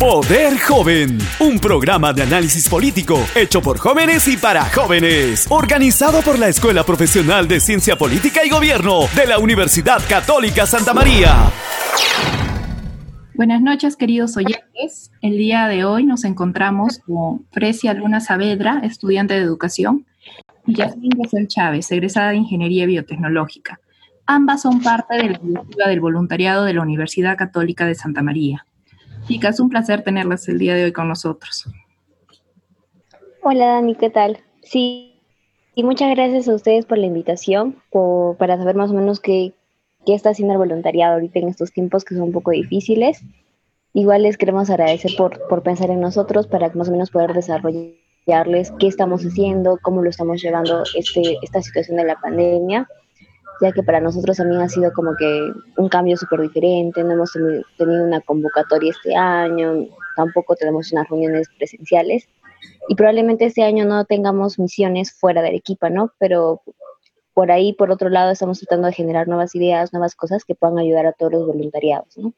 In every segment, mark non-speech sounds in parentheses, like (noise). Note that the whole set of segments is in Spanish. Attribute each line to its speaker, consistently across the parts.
Speaker 1: Poder Joven, un programa de análisis político hecho por jóvenes y para jóvenes, organizado por la Escuela Profesional de Ciencia Política y Gobierno de la Universidad Católica Santa María.
Speaker 2: Buenas noches, queridos oyentes. El día de hoy nos encontramos con Frecia Luna Saavedra, estudiante de educación, y Yasmin Rosel Chávez, egresada de Ingeniería Biotecnológica. Ambas son parte de la directiva del voluntariado de la Universidad Católica de Santa María. Chicas, un placer tenerlas el día de hoy con nosotros.
Speaker 3: Hola Dani, ¿qué tal? Sí, y muchas gracias a ustedes por la invitación, para saber más o menos qué, qué está haciendo el voluntariado ahorita en estos tiempos que son un poco difíciles. Igual les queremos agradecer por, por pensar en nosotros para más o menos poder desarrollarles qué estamos haciendo, cómo lo estamos llevando este, esta situación de la pandemia, ya que para nosotros también ha sido como que un cambio súper diferente, no hemos tenido una convocatoria este año, tampoco tenemos unas reuniones presenciales y probablemente este año no tengamos misiones fuera del equipo, ¿no? Pero por ahí, por otro lado, estamos tratando de generar nuevas ideas, nuevas cosas que puedan ayudar a todos los voluntariados, ¿no?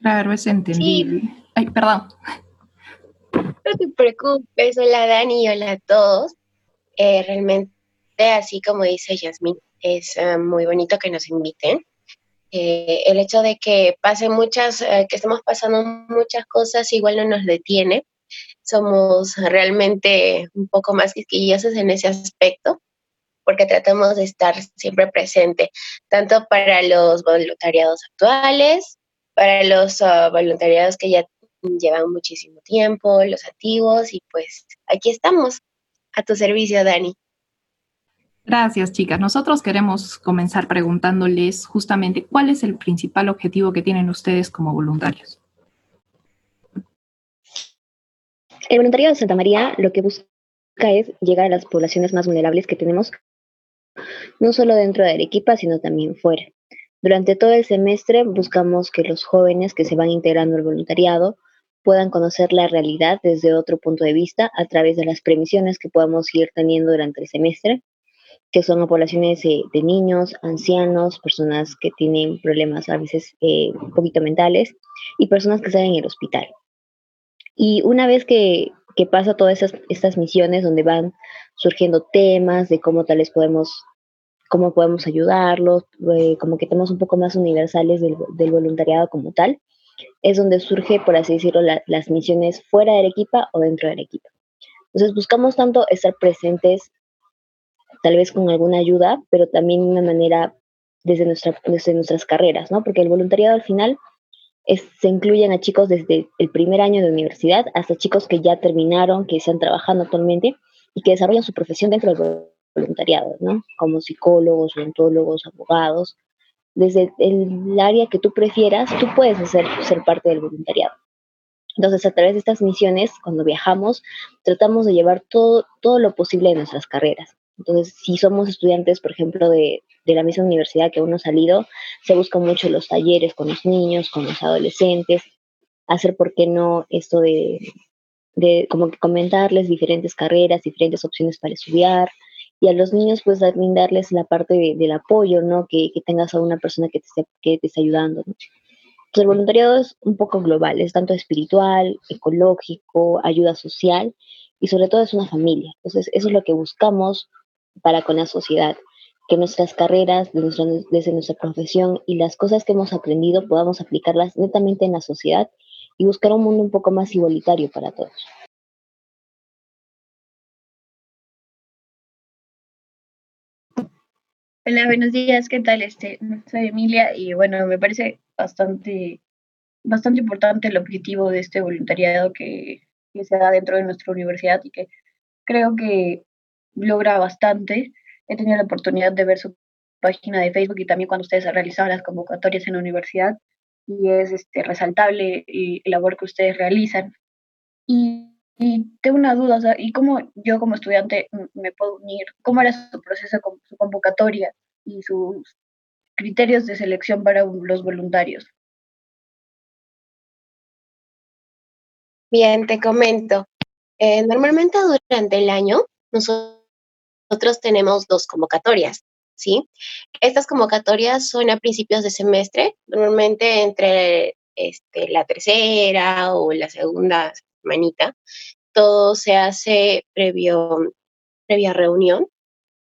Speaker 2: Claro, es entendible. Ay, perdón.
Speaker 4: No te preocupes, hola Dani, hola a todos. Eh, realmente, así como dice Yasmin, es eh, muy bonito que nos inviten. Eh, el hecho de que pasen muchas, que estemos pasando muchas cosas, igual no nos detiene. Somos realmente un poco más quisquillosos en ese aspecto porque tratamos de estar siempre presente, tanto para los voluntariados actuales, para los ah, voluntariados que ya llevan muchísimo tiempo, los activos, y pues aquí estamos, a tu servicio, Dani.
Speaker 2: Gracias, chicas. Nosotros queremos comenzar preguntándoles justamente cuál es el principal objetivo que tienen ustedes como voluntarios.
Speaker 3: El voluntariado de Santa María lo que busca es llegar a las poblaciones más vulnerables que tenemos no solo dentro de Arequipa, sino también fuera. Durante todo el semestre buscamos que los jóvenes que se van integrando al voluntariado puedan conocer la realidad desde otro punto de vista a través de las premisiones que podamos ir teniendo durante el semestre, que son poblaciones de, niños, ancianos, personas que tienen problemas a veces eh, un poquito mentales y personas que están en el hospital. Y una vez que, que pasa todas estas misiones donde van surgiendo temas de cómo tal podemos cómo podemos ayudarlos, eh, como que tenemos un poco más universales del, voluntariado como tal, es donde surge, por así decirlo, las misiones fuera del equipo o dentro del equipo. Entonces buscamos tanto estar presentes, tal vez con alguna ayuda, pero también de una manera desde, nuestra, desde nuestras carreras, ¿no? Porque el voluntariado al final se incluyen a chicos desde el primer año de universidad hasta chicos que ya terminaron, que están trabajando actualmente y que desarrollan su profesión dentro del voluntariado, ¿no? Como psicólogos, odontólogos, abogados. Desde el área que tú prefieras, tú puedes hacer, ser parte del voluntariado. Entonces, a través de estas misiones, cuando viajamos, tratamos de llevar todo, todo lo posible de nuestras carreras. Entonces, si somos estudiantes, por ejemplo, de, de la misma universidad que uno ha salido, se buscan mucho los talleres con los niños, con los adolescentes, hacer, ¿por qué no, esto de, de como que comentarles diferentes carreras, diferentes opciones para estudiar, y a los niños pues brindarles la parte del apoyo, ¿no? Que, tengas a una persona que te esté, que te esté ayudando. ¿no? el voluntariado es un poco global, es tanto espiritual, ecológico, ayuda social y sobre todo es una familia. Entonces eso es lo que buscamos para con la sociedad, que nuestras carreras, desde nuestra profesión y las cosas que hemos aprendido podamos aplicarlas netamente en la sociedad y buscar un mundo un poco más igualitario para todos.
Speaker 5: Hola, buenos días, ¿qué tal? Este, soy Emilia y bueno, me parece bastante, bastante importante el objetivo de este voluntariado que, se da dentro de nuestra universidad y que creo que logra bastante. He tenido la oportunidad de ver su página de Facebook y también cuando ustedes han realizado las convocatorias en la universidad y es este, resaltable el labor que ustedes realizan. Y y tengo una duda, o sea, ¿y cómo yo como estudiante me puedo unir? ¿Cómo era su proceso, su convocatoria y sus criterios de selección para los voluntarios?
Speaker 4: Bien, te comento. Eh, normalmente durante el año nosotros tenemos dos convocatorias, ¿sí? Estas convocatorias son a principios de semestre, normalmente entre este, la tercera o la segunda manita, todo se hace previo, previa reunión.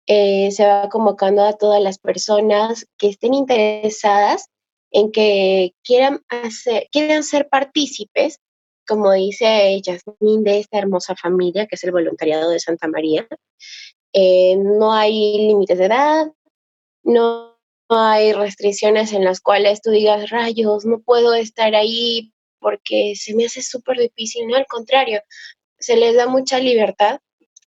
Speaker 4: Eh, se va convocando a todas las personas que estén interesadas en que quieran, hacer, quieran ser partícipes, como dice Yasmín, de esta hermosa familia que es el voluntariado de Santa María. Eh, no hay límites de edad, no hay restricciones en las cuales tú digas, rayos, no puedo estar ahí porque se me hace súper difícil, no, al contrario, se les da mucha libertad,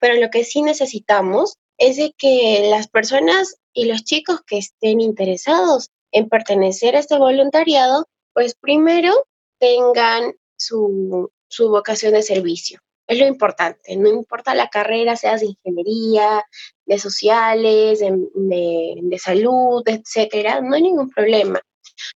Speaker 4: pero lo que sí necesitamos es de que las personas y los chicos que estén interesados en pertenecer a este voluntariado, pues primero tengan su, vocación de servicio. Es lo importante, no importa la carrera, sea de ingeniería, de sociales, de, salud, etcétera, no hay ningún problema.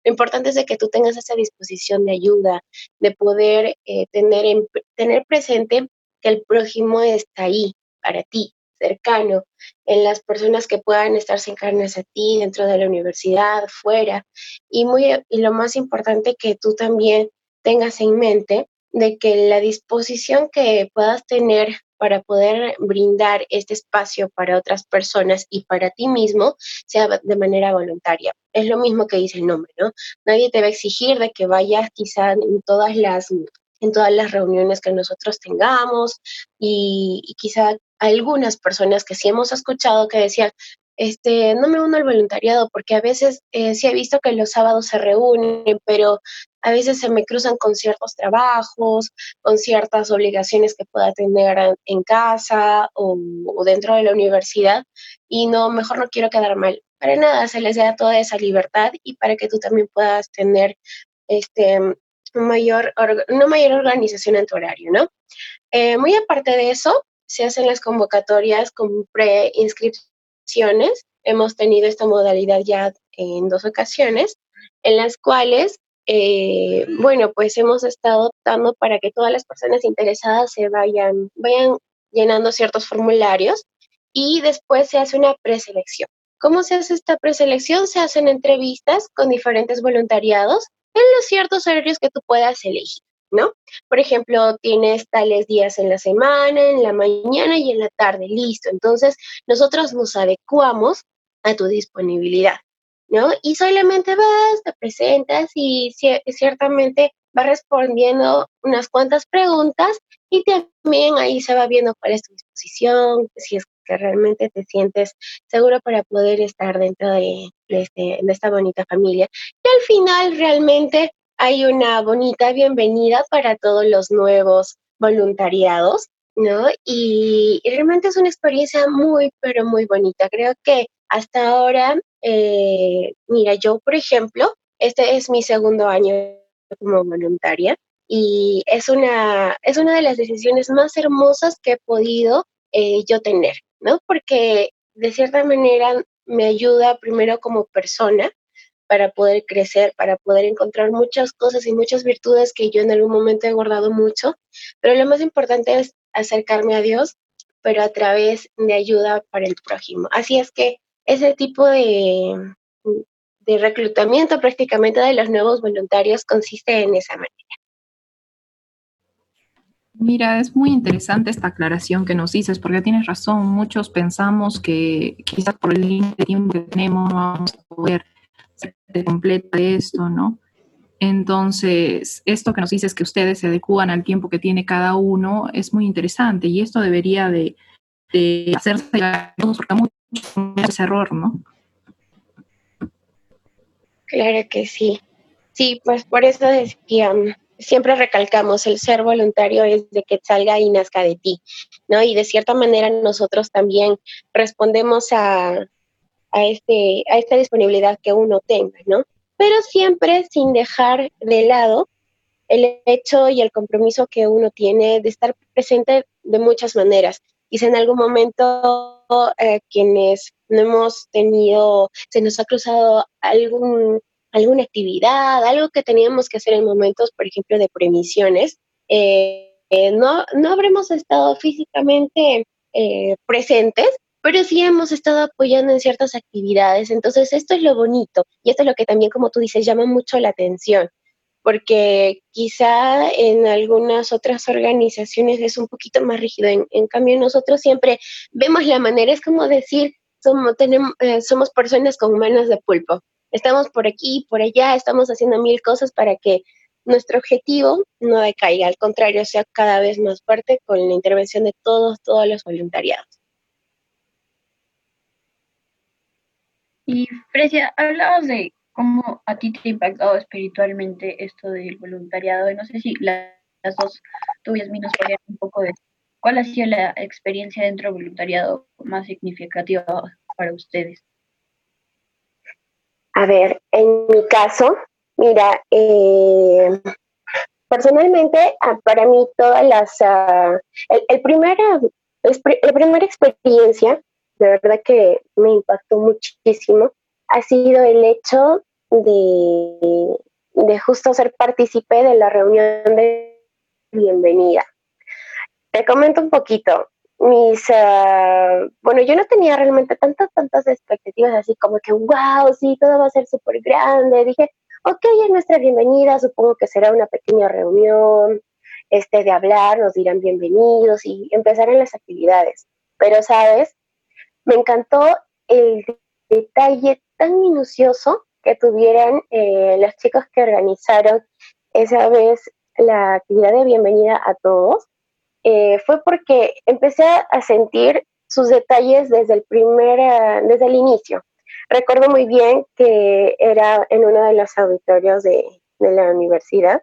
Speaker 4: Lo importante es de que tú tengas esa disposición de ayuda, de poder eh, tener, tener presente que el prójimo está ahí para ti, cercano, en las personas que puedan estar cercanas a ti dentro de la universidad, fuera. Y, muy, y lo más importante que tú también tengas en mente de que la disposición que puedas tener para poder brindar este espacio para otras personas y para ti mismo sea de manera voluntaria. Es lo mismo que dice el nombre, ¿no? Nadie te va a exigir de que vayas quizá en todas las en todas las reuniones que nosotros tengamos y, y quizá algunas personas que sí hemos escuchado que decían, este, no me uno al voluntariado porque a veces eh, sí he visto que los sábados se reúnen, pero a veces se me cruzan con ciertos trabajos, con ciertas obligaciones que pueda tener en casa o, dentro de la universidad y no, mejor no quiero quedar mal. Para nada, se les da toda esa libertad y para que tú también puedas tener este, mayor, una mayor organización en tu horario, ¿no? Eh, muy aparte de eso, se hacen las convocatorias con preinscripción Hemos tenido esta modalidad ya en dos ocasiones, en las cuales, eh, bueno, pues hemos estado optando para que todas las personas interesadas se vayan, vayan llenando ciertos formularios y después se hace una preselección. ¿Cómo se hace esta preselección? Se hacen entrevistas con diferentes voluntariados en los ciertos horarios que tú puedas elegir. ¿no? Por ejemplo, tienes tales días en la semana, en la mañana y en la tarde, listo. Entonces, nosotros nos adecuamos a tu disponibilidad, ¿no? Y solamente vas, te presentas y ciertamente vas respondiendo unas cuantas preguntas y también ahí se va viendo cuál es tu disposición, si es que realmente te sientes seguro para poder estar dentro de, este, de esta bonita familia. Y al final realmente hay una bonita bienvenida para todos los nuevos voluntariados, ¿no? Y, realmente es una experiencia muy, pero muy bonita. Creo que hasta ahora, eh, mira, yo, por ejemplo, este es mi segundo año como voluntaria y es una, es una de las decisiones más hermosas que he podido eh, yo tener, ¿no? Porque de cierta manera me ayuda primero como persona, para poder crecer, para poder encontrar muchas cosas y muchas virtudes que yo en algún momento he guardado mucho, pero lo más importante es acercarme a Dios, pero a través de ayuda para el prójimo. Así es que ese tipo de, de reclutamiento prácticamente de los nuevos voluntarios consiste en esa manera.
Speaker 2: Mira, es muy interesante esta aclaración que nos dices, porque tienes razón, muchos pensamos que quizás por el límite de tiempo que tenemos no vamos a poder completa esto, ¿no? Entonces, esto que nos dices que ustedes se adecuan al tiempo que tiene cada uno es muy interesante y esto debería de, hacerse porque mucho ese error, ¿no?
Speaker 4: Claro que sí. Sí, pues por eso decía, siempre recalcamos, el ser voluntario es de que salga y nazca de ti, ¿no? Y de cierta manera nosotros también respondemos a, a, este, a esta disponibilidad que uno tenga, ¿no? Pero siempre sin dejar de lado el hecho y el compromiso que uno tiene de estar presente de muchas maneras. Quizá en algún momento eh, quienes no hemos tenido, se nos ha cruzado algún, alguna actividad, algo que teníamos que hacer en momentos, por ejemplo, de premisiones, eh, eh, no, no habremos estado físicamente presentes, pero sí hemos estado apoyando en ciertas actividades. Entonces, esto es lo bonito y esto es lo que también, como tú dices, llama mucho la atención. Porque quizá en algunas otras organizaciones es un poquito más rígido. En, cambio, nosotros siempre vemos la manera, es como decir, eh, somos personas con manos de pulpo. Estamos por aquí, por allá, estamos haciendo mil cosas para que nuestro objetivo no decaiga, al contrario, sea cada vez más fuerte con la intervención de todos, todos los voluntariados.
Speaker 5: Y Frecia, hablabas de cómo a ti te ha impactado espiritualmente esto del voluntariado. Y no sé si las dos, tú y nos podrían un poco de cuál ha sido la experiencia dentro del voluntariado más significativa para ustedes.
Speaker 4: A ver, en mi caso, mira, eh, personalmente, ah, para mí todas las, uh, el, el primera, la primera experiencia, de verdad que me impactó muchísimo, ha sido el hecho de, de justo ser partícipe de la reunión de bienvenida. Te comento un poquito. Mis, ah, bueno, yo no tenía realmente tantas, tantas expectativas así como que, wow, sí, todo va a ser súper grande. Dije, ok, es nuestra bienvenida, supongo que será una pequeña reunión, este, de hablar, nos dirán bienvenidos y empezarán las actividades. Pero, ¿sabes? Me encantó el detalle tan minucioso que tuvieran eh, los chicos que organizaron esa vez la actividad de bienvenida a todos, eh, fue porque empecé a sentir sus detalles desde el primer, eh, desde el inicio. Recuerdo muy bien que era en uno de los auditorios de, de la universidad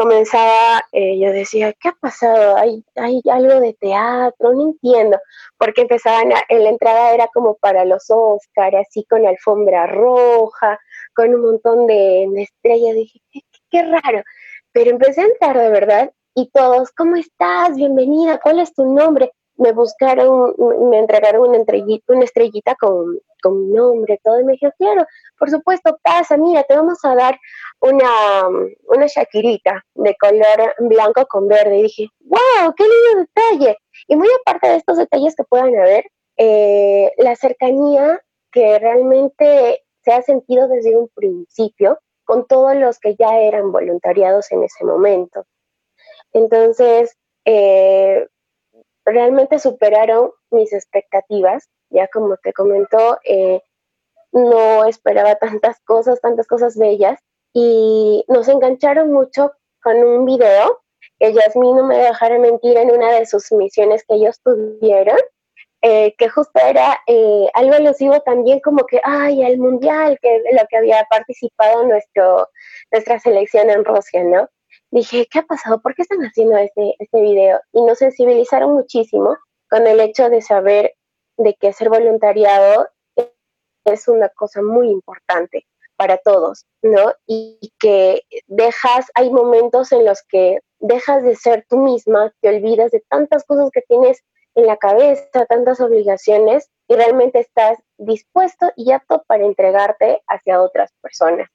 Speaker 4: comenzaba, eh, yo decía, ¿qué ha pasado? ¿Hay, ¿Hay algo de teatro? No entiendo. Porque empezaban, en la entrada era como para los Oscar, así con alfombra roja, con un montón de, estrellas. Dije, ¿Qué, qué, raro. Pero empecé a entrar de verdad y todos, ¿cómo estás? Bienvenida, ¿cuál es tu nombre? Me buscaron, me entregaron una estrellita, con, con mi nombre, todo, y me dijeron, claro, por supuesto, pasa, mira, te vamos a dar una, una shakirita de color blanco con verde. Y dije, wow, qué lindo detalle. Y muy aparte de estos detalles que puedan haber, eh, la cercanía que realmente se ha sentido desde un principio con todos los que ya eran voluntariados en ese momento. Entonces, eh, realmente superaron mis expectativas, ya como te comentó, eh, no esperaba tantas cosas, tantas cosas bellas, y nos engancharon mucho con un video que Yasmin no me dejara mentir en una de sus misiones que ellos tuvieron, eh, que justo era eh, algo alusivo también como que, ay, el mundial, que lo que había participado nuestro, nuestra selección en Rusia, ¿no? Dije, ¿qué ha pasado? ¿Por qué están haciendo este, este video? Y nos sensibilizaron muchísimo con el hecho de saber de que ser voluntariado es una cosa muy importante para todos, ¿no? Y que dejas, hay momentos en los que dejas de ser tú misma, te olvidas de tantas cosas que tienes en la cabeza, tantas obligaciones, y realmente estás dispuesto y apto para entregarte hacia otras personas.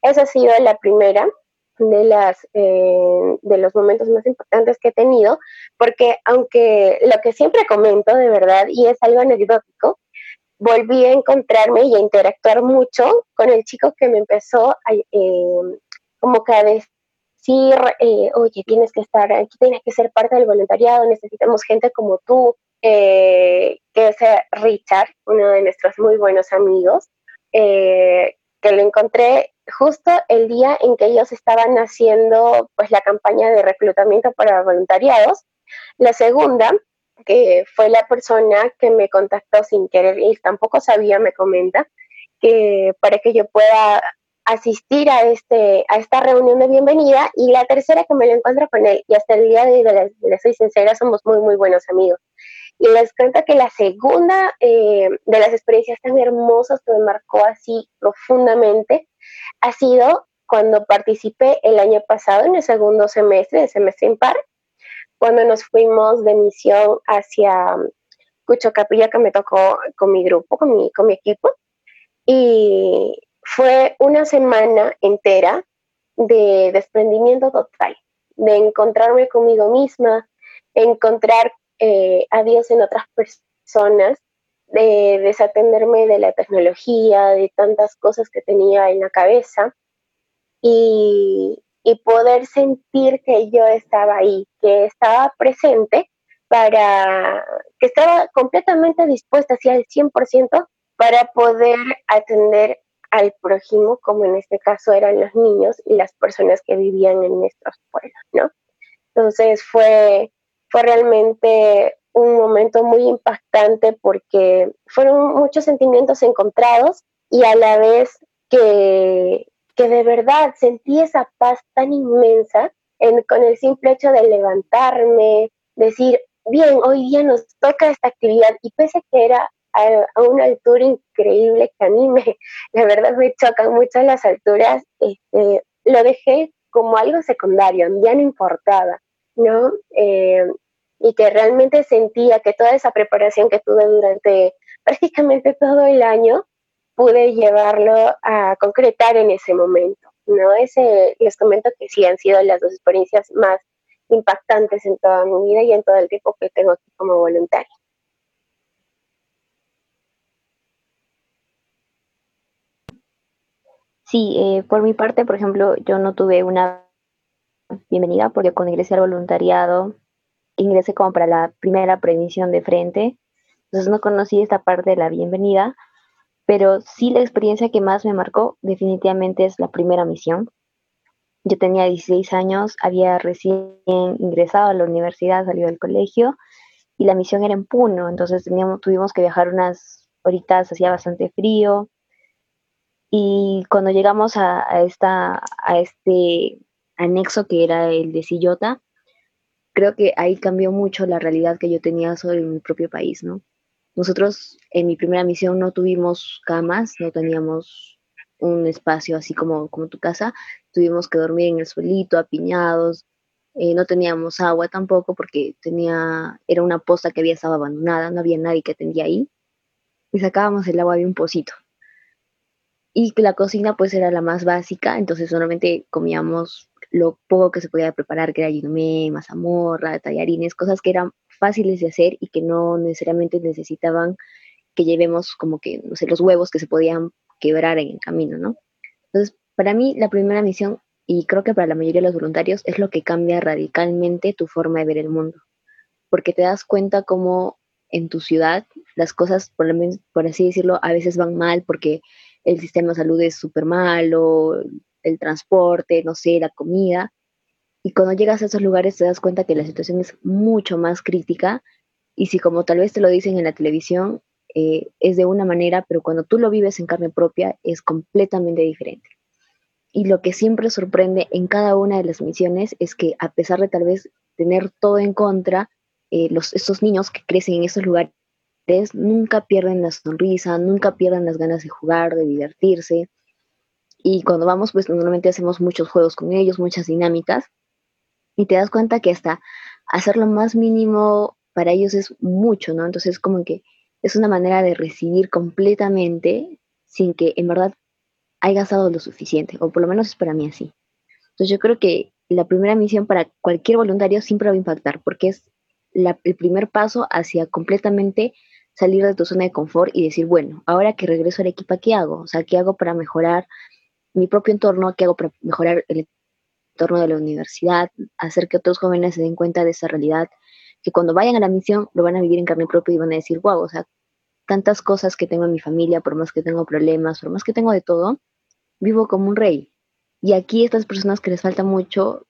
Speaker 4: Esa ha sido la primera de, las, eh, de los momentos más importantes que he tenido, porque aunque lo que siempre comento de verdad, y es algo anecdótico, volví a encontrarme y a interactuar mucho con el chico que me empezó a, eh, como que a decir, eh, oye, tienes que estar aquí, tienes que ser parte del voluntariado, necesitamos gente como tú, que es Richard, uno de nuestros muy buenos amigos, que lo encontré justo el día en que ellos estaban haciendo pues la campaña de reclutamiento para voluntariados. La segunda que fue la persona que me contactó sin querer y tampoco sabía, me comenta, que para que yo pueda asistir a, este, a esta reunión de bienvenida y la tercera que me lo encuentro con él y hasta el día de hoy, les, soy sincera, somos muy, muy buenos amigos. Y les cuento que la segunda eh, de las experiencias tan hermosas que me marcó así profundamente ha sido cuando participé el año pasado en el segundo semestre, el semestre impar, cuando nos fuimos de misión hacia um, Cucho Capilla, que me tocó con mi grupo, con mi, con mi equipo. Y fue una semana entera de desprendimiento total, de encontrarme conmigo misma, encontrar eh, en otras personas, de desatenderme de la tecnología, de tantas cosas que tenía en la cabeza. y, y poder sentir que yo estaba ahí, que estaba presente para, que estaba completamente dispuesta hacia el 100% para poder atender al prójimo, como en este caso eran los niños y las personas que vivían en nuestros pueblos, ¿no? Entonces fue, fue realmente un momento muy impactante porque fueron muchos sentimientos encontrados y a la vez que, que de verdad sentí esa paz tan inmensa con el simple hecho de levantarme, decir, bien, hoy día nos toca esta actividad y pese que era a, una altura increíble que a mí me, (laughs) la verdad me chocan mucho las alturas, este, lo dejé como algo secundario, ya no importaba, ¿no? Eh, y que realmente sentía que toda esa preparación que tuve durante prácticamente todo el año, pude llevarlo a concretar en ese momento, ¿no? Ese, les comento que sí han sido las dos experiencias más impactantes en toda mi vida y en todo el tiempo que tengo aquí como voluntaria.
Speaker 3: Sí, eh, por mi parte, por ejemplo, yo no tuve una bienvenida porque cuando ingresé al voluntariado, ingresé como para la primera previsión de frente, entonces no conocí esta parte de la bienvenida, pero sí la experiencia que más me marcó definitivamente es la primera misión. Yo tenía 16 años, había recién ingresado a la universidad, salido del colegio, y la misión era en Puno, entonces teníamos, tuvimos que viajar unas horitas, hacía bastante frío, y cuando llegamos a, esta, a este anexo que era el de Sillota, creo que ahí cambió mucho la realidad que yo tenía sobre mi propio país, ¿no? Nosotros en mi primera misión no tuvimos camas, no teníamos un espacio así como, como tu casa, tuvimos que dormir en el suelito, apiñados, eh, no teníamos agua tampoco porque tenía, era una posta que había estado abandonada, no había nadie que atendía ahí, y sacábamos el agua de un pocito. Y la cocina pues era la más básica, entonces solamente comíamos lo poco que se podía preparar, que era yinomé, mazamorra, tallarines, cosas que eran fáciles de hacer y que no necesariamente necesitaban que llevemos como que, no sé, los huevos que se podían quebrar en el camino, ¿no? Entonces, para mí la primera misión, y creo que para la mayoría de los voluntarios, es lo que cambia radicalmente tu forma de ver el mundo, porque te das cuenta cómo en tu ciudad las cosas, por, por así decirlo, a veces van mal porque el sistema de salud es súper malo, el transporte, no sé, la comida. Y cuando llegas a esos lugares te das cuenta que la situación es mucho más crítica y si como tal vez te lo dicen en la televisión, eh, es de una manera, pero cuando tú lo vives en carne propia es completamente diferente. Y lo que siempre sorprende en cada una de las misiones es que a pesar de tal vez tener todo en contra, eh, los, estos niños que crecen en esos lugares nunca pierden la sonrisa, nunca pierden las ganas de jugar, de divertirse. Y cuando vamos, pues normalmente hacemos muchos juegos con ellos, muchas dinámicas. Y te das cuenta que hasta hacer lo más mínimo para ellos es mucho, ¿no? Entonces como que es una manera de recibir completamente sin que en verdad haya gastado lo suficiente, o por lo menos es para mí así. Entonces yo creo que la primera misión para cualquier voluntario siempre va a impactar, porque es el primer paso hacia completamente salir de tu zona de confort y decir, bueno, ahora que regreso al equipo, ¿qué hago? O sea, ¿qué hago para mejorar mi propio entorno? ¿Qué hago para mejorar el entorno de la universidad? Hacer que otros jóvenes se den cuenta de esa realidad, que cuando vayan a la misión lo van a vivir en carne propia y van a decir, wow, o sea, tantas cosas que tengo en mi familia, por más que tengo problemas, por más que tengo de todo, vivo como un rey. Y aquí estas personas que les falta mucho,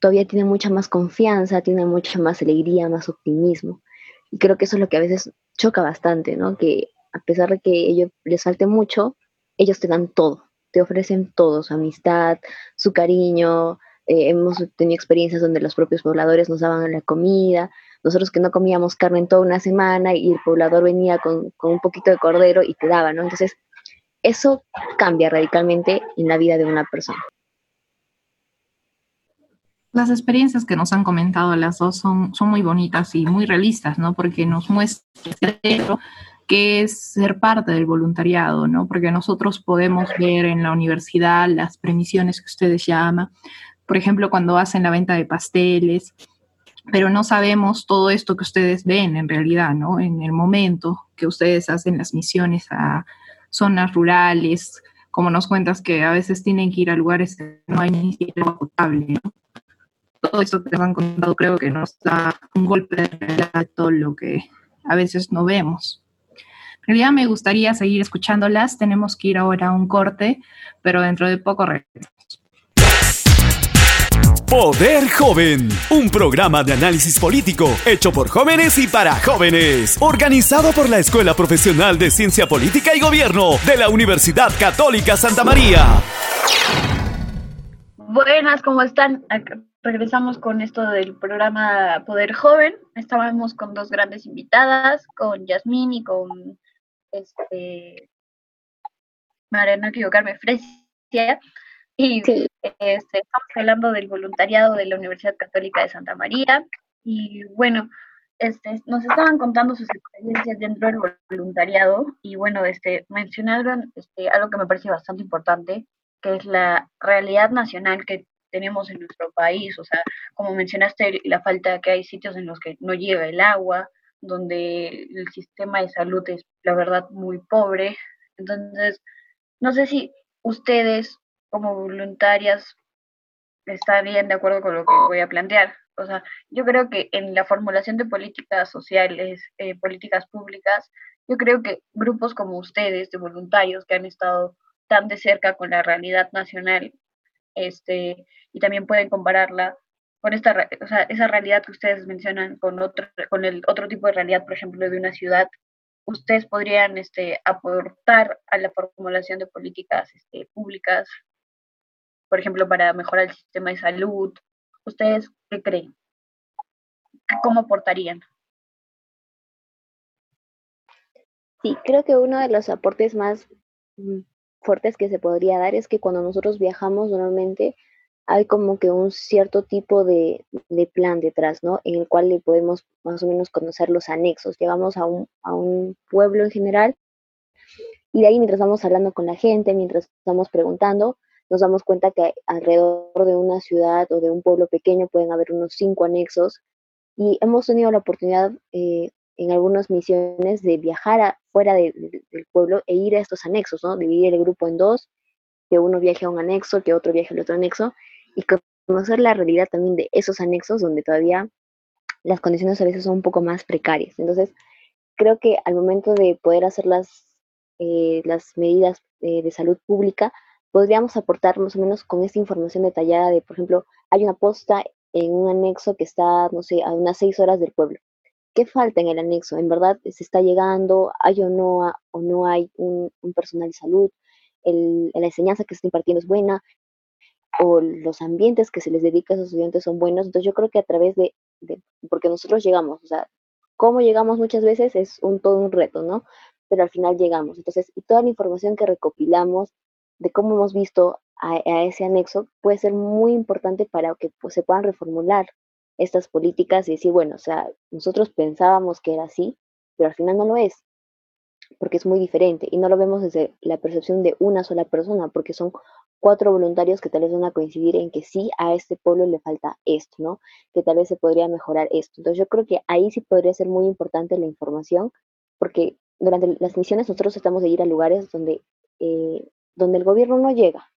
Speaker 3: todavía tienen mucha más confianza, tienen mucha más alegría, más optimismo. Y creo que eso es lo que a veces choca bastante, ¿no? Que a pesar de que ellos les falte mucho, ellos te dan todo, te ofrecen todo, su amistad, su cariño. Eh, hemos tenido experiencias donde los propios pobladores nos daban la comida, nosotros que no comíamos carne en toda una semana y el poblador venía con, un poquito de cordero y te daba, ¿no? Entonces, eso cambia radicalmente en la vida de una persona.
Speaker 2: Las experiencias que nos han comentado las dos son, muy bonitas y muy realistas, ¿no? Porque nos muestra que es ser parte del voluntariado, ¿no? Porque nosotros podemos ver en la universidad las premisiones que ustedes llaman, por ejemplo, cuando hacen la venta de pasteles, pero no sabemos todo esto que ustedes ven en realidad, ¿no? En el momento que ustedes hacen las misiones a zonas rurales, como nos cuentas que a veces tienen que ir a lugares que no hay ni siquiera potable. Todo esto que nos han contado creo que nos da un golpe de realidad todo lo que a veces no vemos. En realidad me gustaría seguir escuchándolas, tenemos que ir ahora a un corte, pero dentro de poco regresamos.
Speaker 1: Poder Joven, un programa de análisis político hecho por jóvenes y para jóvenes, organizado por la Escuela Profesional de Ciencia Política y Gobierno de la Universidad Católica Santa María.
Speaker 5: Buenas, ¿cómo están? Regresamos con esto del programa Poder Joven. Estábamos con dos grandes invitadas, con Yasmín y con este, Mariana, equivocarme, Fresia. Y este, estamos hablando del voluntariado de la Universidad Católica de Santa María. Y bueno, este, nos estaban contando sus experiencias dentro del voluntariado. Y bueno, este, mencionaron este, algo que me parece bastante importante, que es la realidad nacional que tenemos en nuestro país. O sea, como mencionaste, la falta que hay sitios en los que no llega el agua, donde el sistema de salud es, la verdad, muy pobre. Entonces, no sé si ustedes como voluntarias estarían de acuerdo con lo que voy a plantear. O sea, yo creo que en la formulación de políticas sociales, eh, políticas públicas, yo creo que grupos como ustedes, de voluntarios que han estado tan de cerca con la realidad nacional, este, y también pueden compararla con esta, o sea, esa realidad que ustedes mencionan con otro, con el otro tipo de realidad, por ejemplo, de una ciudad, ustedes podrían este, aportar a la formulación de políticas este, públicas por ejemplo, para mejorar el sistema de salud? ¿Ustedes qué creen? ¿Cómo aportarían?
Speaker 3: Sí, creo que uno de los aportes más mm, fuertes que se podría dar es que cuando nosotros viajamos normalmente hay como que un cierto tipo de, plan detrás, ¿no? En el cual le podemos más o menos conocer los anexos. Llegamos a un, a un pueblo en general y de ahí mientras vamos hablando con la gente, mientras estamos preguntando, nos damos cuenta que alrededor de una ciudad o de un pueblo pequeño pueden haber unos cinco anexos y hemos tenido la oportunidad eh, en algunas misiones de viajar fuera del pueblo e ir a estos anexos, ¿no? Dividir el grupo en dos, que uno viaje a un anexo, que otro viaje al otro anexo y conocer la realidad también de esos anexos donde todavía las condiciones a veces son un poco más precarias. Entonces, creo que al momento de poder hacer las, eh, las medidas eh, de salud pública, podríamos aportar más o menos con esta información detallada de, por ejemplo, hay una posta en un anexo que está, no sé, a unas seis horas del pueblo. ¿Qué falta en el anexo? ¿En verdad se está llegando? ¿Hay o no, o no hay un, personal de salud? El, la enseñanza que se está impartiendo es buena? ¿O los ambientes que se les dedica a esos estudiantes son buenos? Entonces yo creo que a través de, de porque nosotros llegamos, o sea, cómo llegamos muchas veces es un todo un reto, ¿no? Pero al final llegamos. Entonces, y toda la información que recopilamos de cómo hemos visto a, ese anexo puede ser muy importante para que pues, se puedan reformular estas políticas y decir, bueno, o sea, nosotros pensábamos que era así, pero al final no lo es, porque es muy diferente y no lo vemos desde la percepción de una sola persona, porque son cuatro voluntarios que tal vez van a coincidir en que sí, a este pueblo le falta esto, ¿no? Que tal vez se podría mejorar esto. Entonces yo creo que ahí sí podría ser muy importante la información, porque durante las misiones nosotros estamos de ir a lugares donde eh, donde el gobierno no llega.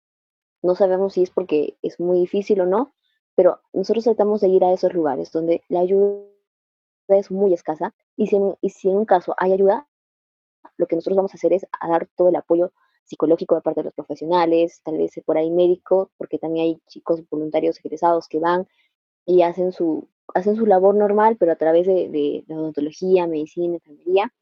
Speaker 3: No sabemos si es porque es muy difícil o no, pero nosotros tratamos de ir a esos lugares donde la ayuda es muy escasa y si en, y si en un caso hay ayuda, lo que nosotros vamos a hacer es a dar todo el apoyo psicológico de parte de los profesionales, tal vez por ahí médico, porque también hay chicos voluntarios egresados que van y hacen su, hacen su labor normal, pero a través de, de, de odontología, medicina, enfermería,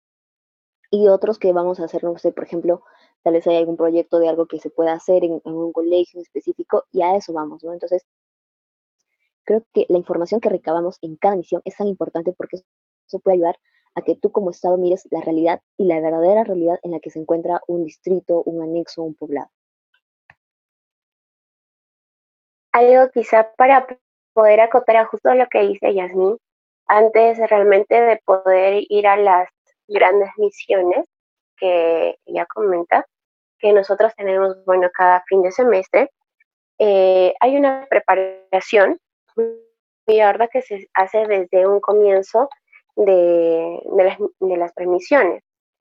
Speaker 3: y otros que vamos a hacer, no sé, por ejemplo, tal vez hay algún proyecto de algo que se pueda hacer en, un colegio específico y a eso vamos, ¿no? Entonces, creo que la información que recabamos en cada misión es tan importante porque eso puede ayudar a que tú como Estado mires la realidad y la verdadera realidad en la que se encuentra un distrito, un anexo, un poblado.
Speaker 4: Algo quizá para poder acotar a justo lo que dice Yasmín, antes realmente de poder ir a las grandes misiones que ella comenta, que nosotros tenemos, bueno, cada fin de semestre, eh, hay una preparación muy arda que se hace desde un comienzo de, las, de permisiones.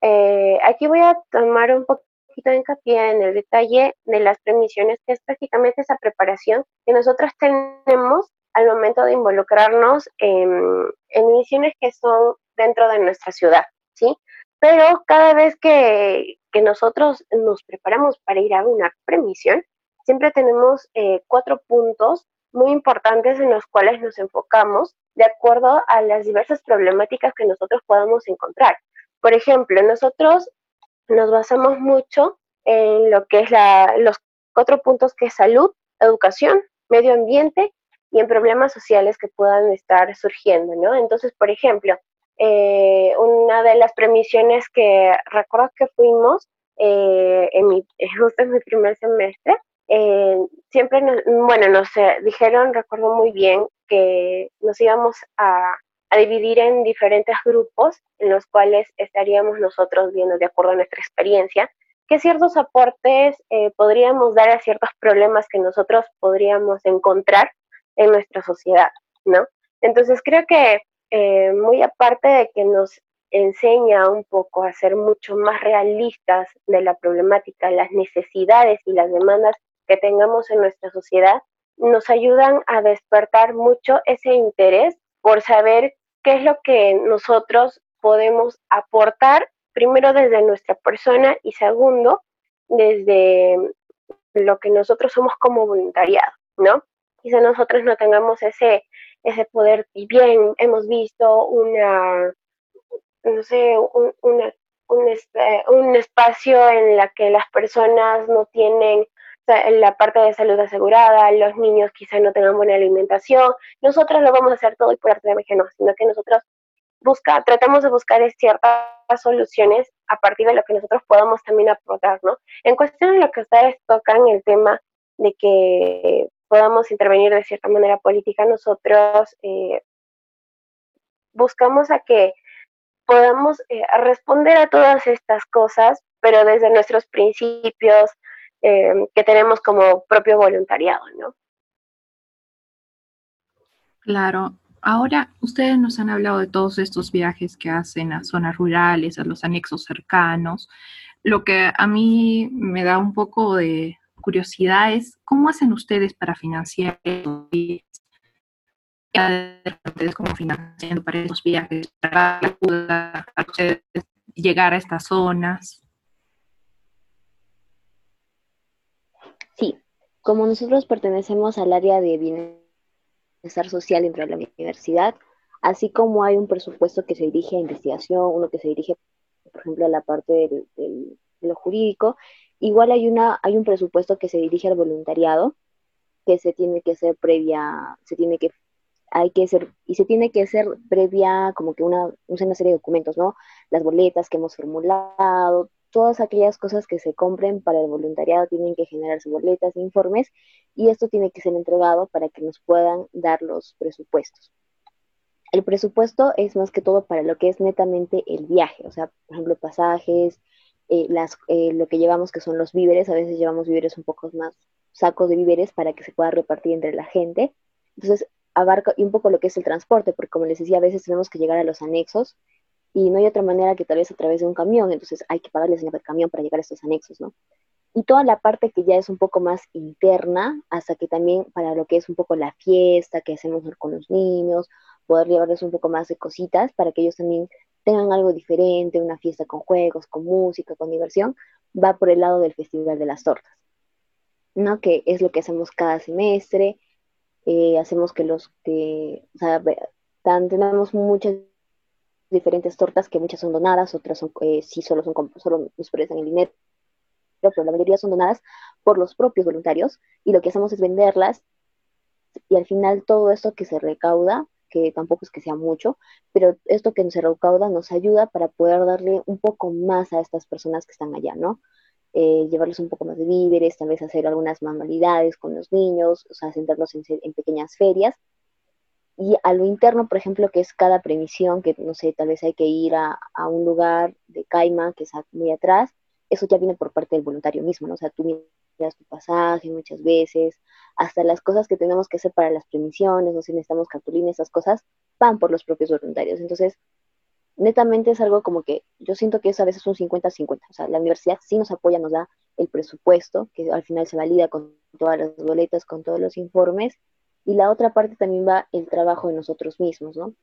Speaker 4: Eh, aquí voy a tomar un poquito de hincapié en el detalle de las premisiones, que es prácticamente esa preparación que nosotros tenemos al momento de involucrarnos en, en que son dentro de nuestra ciudad, ¿sí? Pero cada vez que, que nosotros nos preparamos para ir a una premisión, siempre tenemos eh, cuatro puntos muy importantes en los cuales nos enfocamos de acuerdo a las diversas problemáticas que nosotros podamos encontrar. Por ejemplo, nosotros nos basamos mucho en lo que es la, los cuatro puntos que es salud, educación, medio ambiente y en problemas sociales que puedan estar surgiendo, ¿no? Entonces, por ejemplo, eh, una de las premisiones que recuerdo que fuimos eh, en mi, (laughs) justo en mi primer semestre, eh, siempre, nos, bueno, nos dijeron, recuerdo muy bien, que nos íbamos a, dividir en diferentes grupos en los cuales estaríamos nosotros viendo, de acuerdo a nuestra experiencia, qué ciertos aportes podríamos dar a ciertos problemas que nosotros podríamos encontrar en nuestra sociedad, ¿no? Entonces creo que eh, muy aparte de que nos enseña un poco a ser mucho más realistas de la problemática, las necesidades y las demandas que tengamos en nuestra sociedad, nos ayudan a despertar mucho ese interés por saber qué es lo que nosotros podemos aportar, primero desde nuestra persona y segundo, desde lo que nosotros somos como voluntariado, ¿no? Quizá nosotros no tengamos ese ese poder y bien hemos visto una, no sé, un, un, un espacio en la que las personas no tienen la parte de salud asegurada, los niños quizá no tengan buena alimentación, nosotros lo vamos a hacer todo y por arte de magia no, sino que nosotros busca, tratamos de buscar ciertas soluciones a partir de lo que nosotros podamos también aportar, ¿no? En cuestión de lo que ustedes tocan, el tema de que podamos intervenir de cierta manera política, nosotros eh, buscamos a que podamos eh, responder a todas estas cosas, pero desde nuestros principios eh, que tenemos como propio voluntariado, ¿no?
Speaker 2: Claro. Ahora, ustedes nos han hablado de todos estos viajes que hacen a zonas rurales, a los anexos cercanos. Lo que a mí me da un poco de, curiosidad es, ¿cómo hacen ustedes para financiar ustedes como financiando para esos viajes, para llegar a estas zonas?
Speaker 3: Sí, como nosotros pertenecemos al área de bienestar social dentro de la universidad, así como hay un presupuesto que se dirige a investigación, uno que se dirige, por ejemplo, a la parte de lo jurídico, Igual hay, una, hay un presupuesto que se dirige al voluntariado, que se tiene que hacer previa, se tiene que, hay que ser, y se tiene que hacer previa como que una, una serie de documentos, ¿no? Las boletas que hemos formulado, todas aquellas cosas que se compren para el voluntariado tienen que generarse boletas, informes, y esto tiene que ser entregado para que nos puedan dar los presupuestos. El presupuesto es más que todo para lo que es netamente el viaje, o sea, por ejemplo, pasajes, eh, las, eh, lo que llevamos que son los víveres, a veces llevamos víveres un poco más, sacos de víveres para que se pueda repartir entre la gente. Entonces, abarca un poco lo que es el transporte, porque como les decía, a veces tenemos que llegar a los anexos y no hay otra manera que tal vez a través de un camión, entonces hay que pagarle del camión para llegar a estos anexos, ¿no? Y toda la parte que ya es un poco más interna, hasta que también para lo que es un poco la fiesta que hacemos con los niños, poder llevarles un poco más de cositas para que ellos también tengan algo diferente, una fiesta con juegos, con música, con diversión, va por el lado del Festival de las Tortas, ¿no? Que es lo que hacemos cada semestre, eh, hacemos que los que, o sea, tenemos muchas diferentes tortas que muchas son donadas, otras son, eh, sí solo son, solo nos prestan el dinero, pero la mayoría son donadas por los propios voluntarios y lo que hacemos es venderlas y al final todo esto que se recauda que tampoco es que sea mucho, pero esto que se recauda nos ayuda para poder darle un poco más a estas personas que están allá, ¿no? Eh, llevarles un poco más de víveres, tal vez hacer algunas manualidades con los niños, o sea, sentarlos en, en pequeñas ferias. Y a lo interno, por ejemplo, que es cada premisión, que no sé, tal vez hay que ir a, a un lugar de Caima, que está muy atrás, eso ya viene por parte del voluntario mismo, ¿no? O sea, tú tu pasaje muchas veces, hasta las cosas que tenemos que hacer para las premisiones, no sé, necesitamos cartulina, esas cosas, van por los propios voluntarios. Entonces, netamente es algo como que yo siento que es a veces un 50-50. O sea, la universidad sí nos apoya, nos da el presupuesto, que al final se valida con todas las boletas, con todos los informes, y la otra parte también va el trabajo de nosotros mismos, ¿no?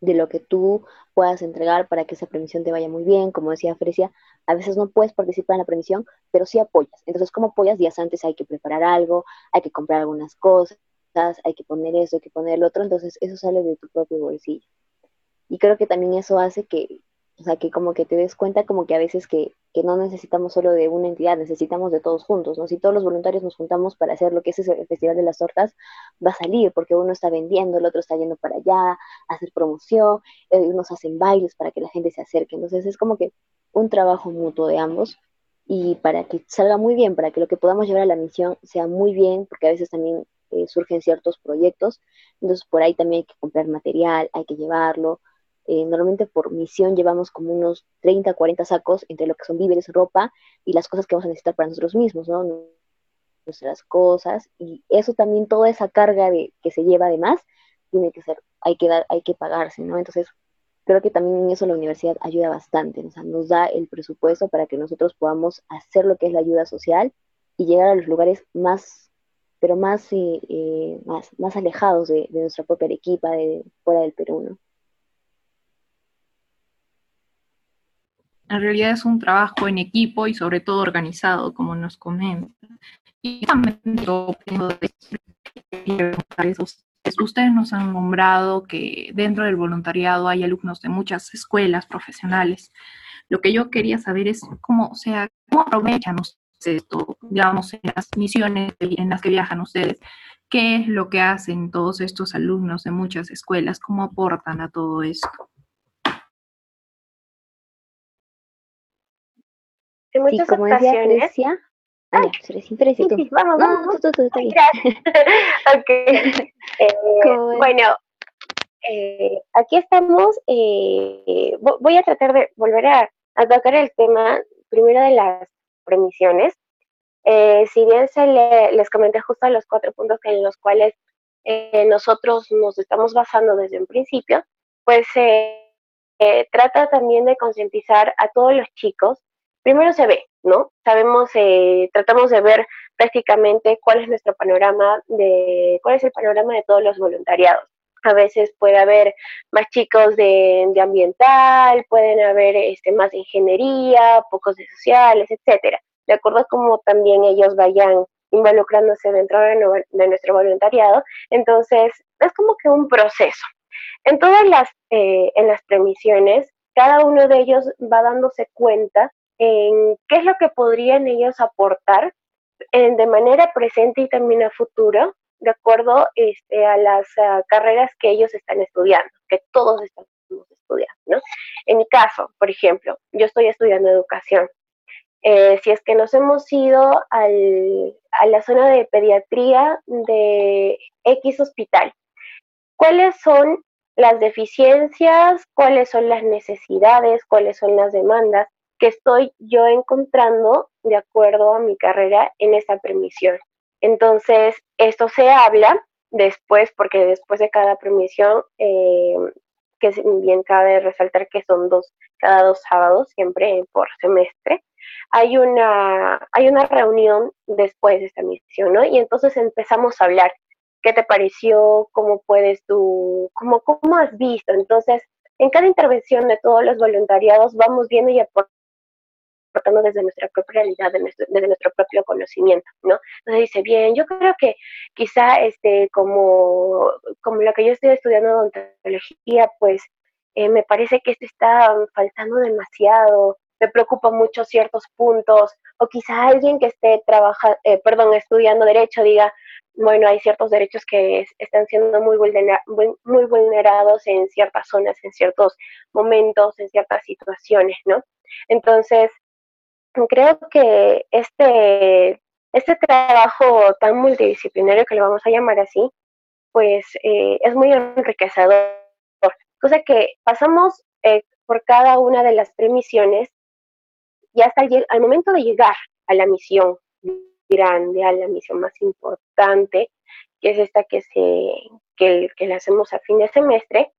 Speaker 3: De lo que tú puedas entregar para que esa premisión te vaya muy bien. Como decía Fresia, a veces no puedes participar en la premisión, pero sí apoyas. Entonces, ¿cómo apoyas? Días antes hay que preparar algo, hay que comprar algunas cosas, hay que poner eso, hay que poner el otro. Entonces, eso sale de tu propio bolsillo. Y creo que también eso hace que, o sea, que como que te des cuenta como que a veces que, que, no necesitamos solo de una entidad, necesitamos de todos juntos, ¿no? Si todos los voluntarios nos juntamos para hacer lo que es el Festival de las Tortas, va a salir, porque uno está vendiendo, el otro está yendo para allá, hacer promoción, eh, unos hacen bailes para que la gente se acerque. Entonces es como que un trabajo mutuo de ambos y para que salga muy bien, para que lo que podamos llevar a la misión sea muy bien, porque a veces también eh, surgen ciertos proyectos, entonces por ahí también hay que comprar material, hay que llevarlo, eh, normalmente por misión llevamos como unos 30, 40 sacos entre lo que son víveres, ropa y las cosas que vamos a necesitar para nosotros mismos, ¿no? Nuestras cosas y eso también, toda esa carga de, que se lleva además, tiene que ser, hay que dar, hay que pagarse, ¿no? Entonces, creo que también eso la universidad ayuda bastante, o sea, nos da el presupuesto para que nosotros podamos hacer lo que es la ayuda social y llegar a los lugares más, pero más, eh, eh, más, más alejados de, de nuestra propia Arequipa, de fuera del Perú, ¿no?
Speaker 2: En realidad es un trabajo en equipo y sobre todo organizado, como nos comenta. Y también yo ustedes nos han nombrado que dentro del voluntariado hay alumnos de muchas escuelas profesionales. Lo que yo quería saber es cómo, o sea, cómo aprovechan ustedes esto, digamos, en las misiones en las que viajan ustedes. ¿Qué es lo que hacen todos estos alumnos de muchas escuelas? ¿Cómo aportan a todo esto?
Speaker 3: En muchas sí, como ocasiones. Decía Ah, sí, sí,
Speaker 4: vamos, vamos. No, tú, tú, (laughs) ok. (laughs) Eh, bueno, eh, aquí estamos. Eh, voy a tratar de volver a, a, tocar el tema primero de las premisiones. si bien se le, les comenté justo los cuatro puntos en los cuales nosotros nos estamos basando desde un principio, pues trata también de concientizar a todos los chicos primero se ve, ¿no? Sabemos, eh, tratamos de ver prácticamente cuál es nuestro panorama de, cuál es el panorama de todos los voluntariados. A veces puede haber más chicos de, ambiental, pueden haber este, más ingeniería, pocos de sociales, etcétera. De acuerdo a cómo también ellos vayan involucrándose dentro de, de nuestro voluntariado. Entonces, es como que un proceso. En todas las, eh, en las premisiones, cada uno de ellos va dándose cuenta en qué es lo que podrían ellos aportar de manera presente y también a futuro, de acuerdo este, a las carreras que ellos están estudiando, que todos estamos estudiando. ¿no? En mi caso, por ejemplo, yo estoy estudiando educación. Eh, si es que nos hemos ido a la zona de pediatría de X hospital, ¿cuáles son las deficiencias? ¿Cuáles son las necesidades? ¿Cuáles son las demandas? Que estoy yo encontrando de acuerdo a mi carrera en esta permisión. Entonces, esto se habla después, porque después de cada permisión, eh, que bien cabe resaltar que son dos, cada dos sábados, siempre por semestre, hay una, hay una reunión después de esta misión, ¿no? Y entonces empezamos a hablar. ¿Qué te pareció? ¿Cómo puedes tú? ¿Cómo, cómo has visto? Entonces, en cada intervención de todos los voluntariados vamos viendo y aportando aportando desde nuestra propia realidad, desde nuestro propio conocimiento, ¿no? Entonces dice, bien, yo creo que quizá este, como, como lo que yo estoy estudiando odontología, pues eh, me parece que esto está faltando demasiado, me preocupa mucho ciertos puntos, o quizá alguien que esté trabajando, eh, perdón, estudiando derecho diga, bueno, hay ciertos derechos que están siendo muy, muy vulnerados en ciertas zonas, en ciertos momentos, en ciertas situaciones, ¿no? Entonces, creo que este, este trabajo tan multidisciplinario que lo vamos a llamar así, pues eh, es muy enriquecedor. Cosa que pasamos eh, por cada una de las tres misiones y hasta el, al momento de llegar a la misión grande, a la misión más importante, que es esta que, se, que, que la hacemos a fin de semestre,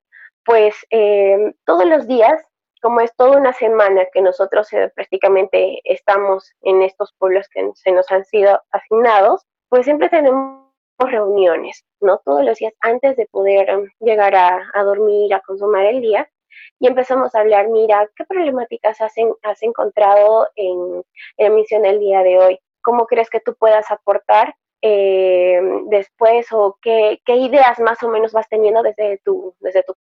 Speaker 4: pues eh, todos los días, como es toda una semana que nosotros eh, prácticamente estamos en estos pueblos que se nos han sido asignados, pues siempre tenemos reuniones, ¿no? Todos los días antes de poder um, llegar a, dormir, a consumar el día, y empezamos a hablar, mira, ¿qué problemáticas has, encontrado en, en, la misión del día de hoy? ¿Cómo crees que tú puedas aportar eh, después o qué, qué, ideas más o menos vas teniendo desde tu, desde tu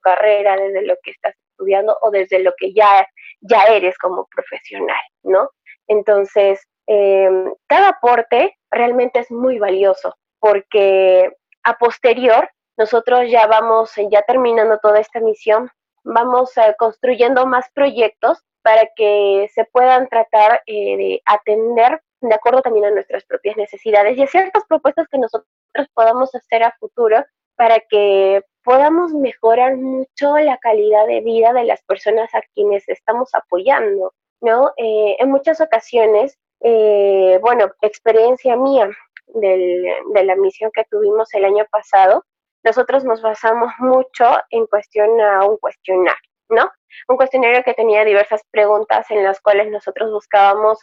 Speaker 4: carrera, desde lo que estás estudiando o desde lo que ya, ya eres como profesional, ¿no? Entonces, em, cada aporte realmente es muy valioso porque a posterior nosotros ya vamos, ya terminando toda esta misión, vamos eh, construyendo más proyectos para que se puedan tratar eh, de atender de acuerdo también a nuestras propias necesidades y a ciertas propuestas que nosotros podamos hacer a futuro para que podamos mejorar mucho la calidad de vida de las personas a quienes estamos apoyando, ¿no? Eh, en muchas ocasiones, eh, bueno, experiencia mía del, de la misión que tuvimos el año pasado, nosotros nos basamos mucho en cuestión a un cuestionario, ¿no? Un cuestionario que tenía diversas preguntas en las cuales nosotros buscábamos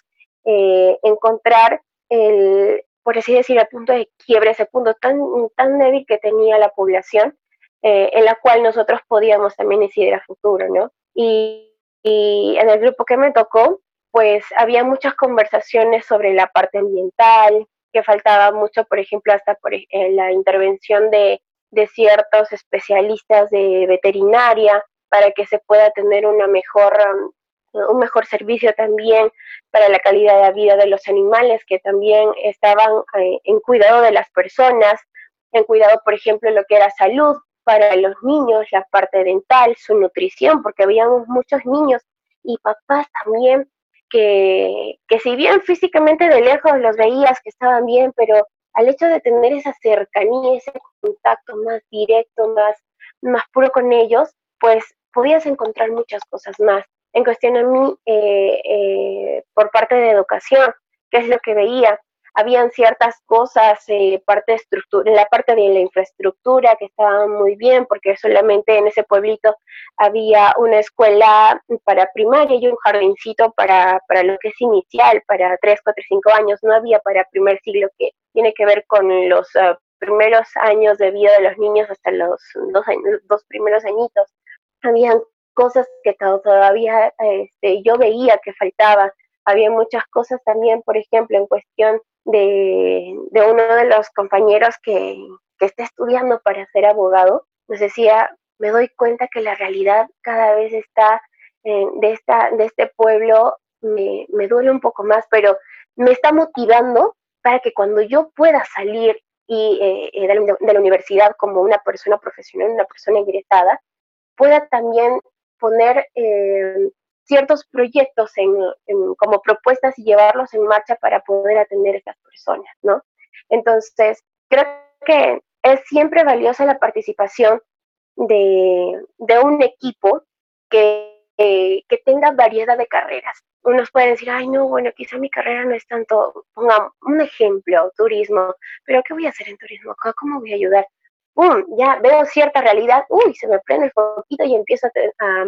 Speaker 4: eh, encontrar el, por así decir, el punto de quiebre, ese punto tan, tan débil que tenía la población, eh, en la cual nosotros podíamos también incidir a futuro, ¿no? Y, en el grupo que me tocó, pues había muchas conversaciones sobre la parte ambiental, que faltaba mucho, por ejemplo, hasta por la intervención de, de ciertos especialistas de veterinaria para que se pueda tener una mejor un mejor servicio también para la calidad de vida de los animales que también estaban eh, en cuidado de las personas, en cuidado, por ejemplo, lo que era salud para los niños, la parte dental, su nutrición, porque habíamos muchos niños y papás también que, que si bien físicamente de lejos los veías que estaban bien, pero al hecho de tener esa cercanía, ese contacto más directo, más, más puro con ellos, pues podías encontrar muchas cosas más en cuestión a mí eh, eh, por parte de educación, que es lo que veía. Habían ciertas cosas, eh, parte de estructura, la parte de la infraestructura que estaban muy bien, porque solamente en ese pueblito había una escuela para primaria y un jardincito para, para lo que es inicial, para 3, 4, 5 años. No había para primer siglo, que tiene que ver con los ah, primeros años de vida de los niños hasta los dos, dos primeros añitos. Habían cosas que todavía este, yo veía que faltaban. Había muchas cosas también, por ejemplo, en cuestión de, uno de los compañeros que, está estudiando para ser abogado, nos decía, me doy cuenta que la realidad cada vez está de, esta, de este pueblo, me, duele un poco más, pero me está motivando para que cuando yo pueda salir y, eh, de, la universidad como una persona profesional, una persona ingresada, pueda también poner eh, ciertos proyectos como propuestas y llevarlos en marcha para poder atender a estas personas, ¿no? Entonces, creo que es siempre valiosa la participación de, un equipo que, que tenga variedad de carreras. Unos pueden decir, ay, no, bueno, quizá mi carrera no es tanto, pongamos un ejemplo, turismo, pero ¿qué voy a hacer en turismo? ¿Cómo voy a ayudar? ya veo cierta realidad, uy, se me prende el foquito y empiezo a,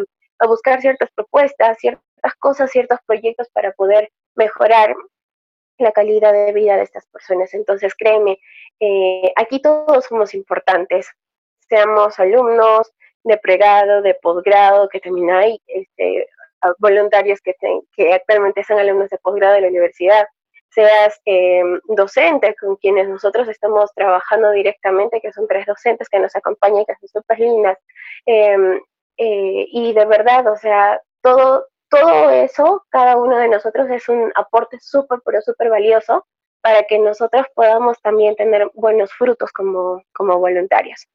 Speaker 4: buscar ciertas propuestas, ciertas cosas, ciertos proyectos para poder mejorar la calidad de vida de estas personas. Entonces, créeme, eh, aquí todos somos importantes, seamos alumnos de pregrado, de posgrado, que también hay este, voluntarios que, que actualmente son alumnos de posgrado de la universidad, seas eh, docente con quienes nosotros estamos trabajando directamente, que son tres docentes que nos acompañan, que son súper lindas. Em, eh, y de verdad, o sea, todo, todo eso, cada uno de nosotros es un aporte súper, pero súper valioso para que nosotros podamos también tener buenos frutos como, como voluntarios.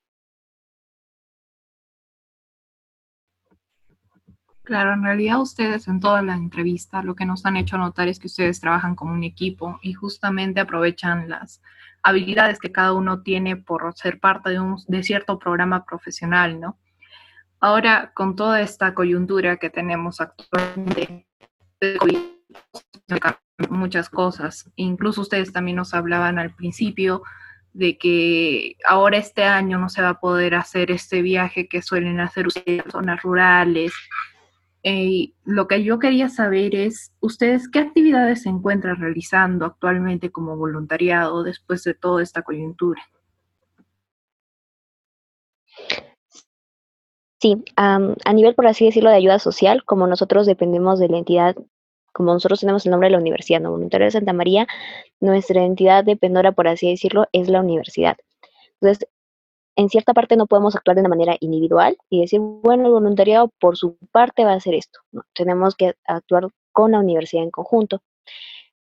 Speaker 2: Claro, en realidad ustedes en toda la entrevista lo que nos han hecho notar es que ustedes trabajan como un equipo y justamente aprovechan las habilidades que cada uno tiene por ser parte de, un, de cierto programa profesional, ¿no? Ahora, con toda esta coyuntura que tenemos actualmente, muchas cosas, incluso ustedes también nos hablaban al principio de que ahora este año no se va a poder hacer este viaje que suelen hacer ustedes zonas rurales. Eh, lo que yo quería saber es, ¿ustedes qué actividades se encuentran realizando actualmente como voluntariado después de toda esta coyuntura?
Speaker 3: Sí, a nivel, por así decirlo, de ayuda social, como nosotros dependemos de la entidad, como nosotros tenemos el nombre de la universidad, ¿no? Voluntario de Santa María, nuestra entidad dependora, por así decirlo, es la universidad. Entonces, en cierta parte no podemos actuar de una manera individual y decir, bueno, el voluntariado por su parte va a hacer esto. Tenemos que actuar con la universidad en conjunto.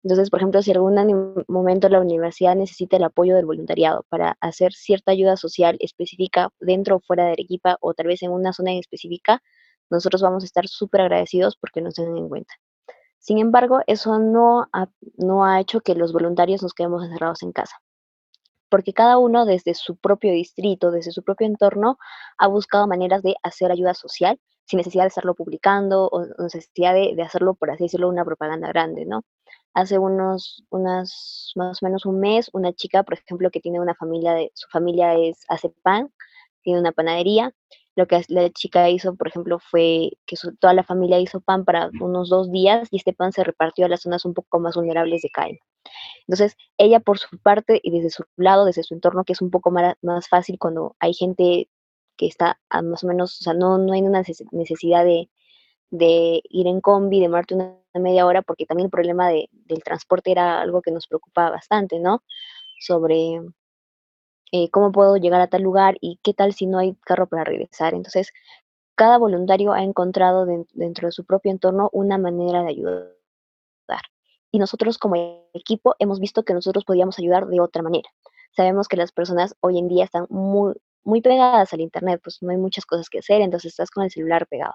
Speaker 3: Entonces, por ejemplo, si algún momento la universidad necesita el apoyo del voluntariado para hacer cierta ayuda social específica dentro o fuera de Arequipa o tal vez en una zona específica, nosotros vamos a estar súper agradecidos porque nos tengan en cuenta. Sin embargo, eso no ha, no ha hecho que los voluntarios nos quedemos encerrados en casa, porque cada uno desde su propio distrito, desde su propio entorno, ha buscado maneras de hacer ayuda social sin necesidad de estarlo publicando o necesidad de, de hacerlo, por así decirlo, una propaganda grande, ¿no? hace unos, unas, más o menos un mes, una chica, por ejemplo, que tiene una familia, de, su familia es, hace pan, tiene una panadería. Lo que la chica hizo, por ejemplo, fue que toda la familia hizo pan para unos dos días y este pan se repartió a las zonas un poco más vulnerables de CAE. Entonces, ella por su parte y desde su lado, desde su entorno, que es un poco más, más fácil cuando hay gente que está más o menos, o sea, no, no hay una necesidad de, de ir en combi, de demorarte una media hora, porque también el problema de, del transporte era algo que nos preocupaba bastante, ¿no? Sobre eh, cómo puedo llegar a tal lugar y qué tal si no hay carro para regresar. Entonces, cada voluntario ha encontrado dentro de su propio entorno una manera de ayudar. Y nosotros como equipo hemos visto que nosotros podíamos ayudar de otra manera. Sabemos que las personas hoy en día están muy, muy pegadas al Internet, pues no hay muchas cosas que hacer, entonces estás con el celular pegado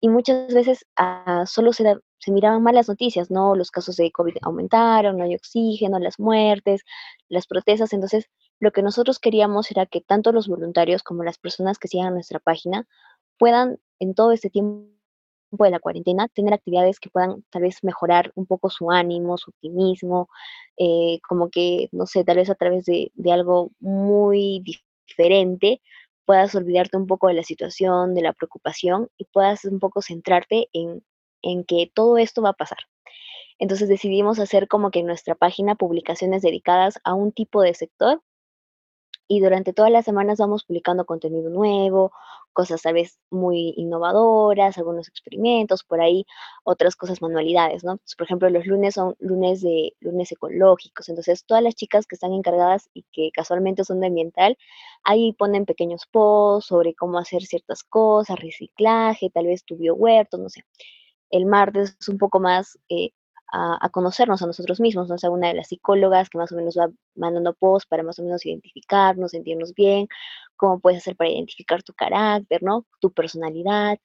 Speaker 3: y muchas veces ah, solo se, se miraban mal las noticias, ¿no? Los casos de COVID aumentaron, no hay oxígeno, las muertes, las protestas. Entonces, lo que nosotros queríamos era que tanto los voluntarios como las personas que sigan nuestra página puedan en todo este tiempo de la cuarentena tener actividades que puedan tal vez mejorar un poco su ánimo, su optimismo, eh, como que, no sé, tal vez a través de, de algo muy diferente puedas olvidarte un poco de la situación, de la preocupación y puedas un poco centrarte en, en que todo esto va a pasar. Entonces decidimos hacer como que en nuestra página publicaciones dedicadas a un tipo de sector y durante todas las semanas vamos publicando contenido nuevo, cosas tal vez muy innovadoras, algunos experimentos, por ahí otras cosas, manualidades, ¿no? por ejemplo, los lunes son lunes de lunes ecológicos, entonces todas las chicas que están encargadas y que casualmente son de ambiental, ahí ponen pequeños posts sobre cómo hacer ciertas cosas, reciclaje, tal vez tu huerto, no sé. El martes es un poco más eh, a, conocernos a nosotros mismos, ¿no? O una de las psicólogas que más o menos va mandando posts para más o menos identificarnos, sentirnos bien, cómo puedes hacer para identificar tu carácter, ¿no? Tu personalidad.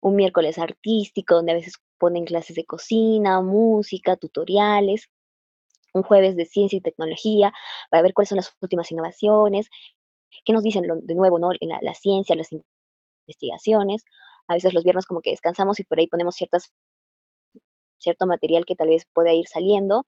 Speaker 3: Un miércoles artístico, donde a veces ponen clases de cocina, música, tutoriales. Un jueves de ciencia y tecnología, para ver cuáles son las últimas innovaciones, qué nos dicen de nuevo, ¿no? En la ciencia, las investigaciones. A veces los viernes como que descansamos y por ahí ponemos ciertas cierto material que tal vez pueda ir saliendo.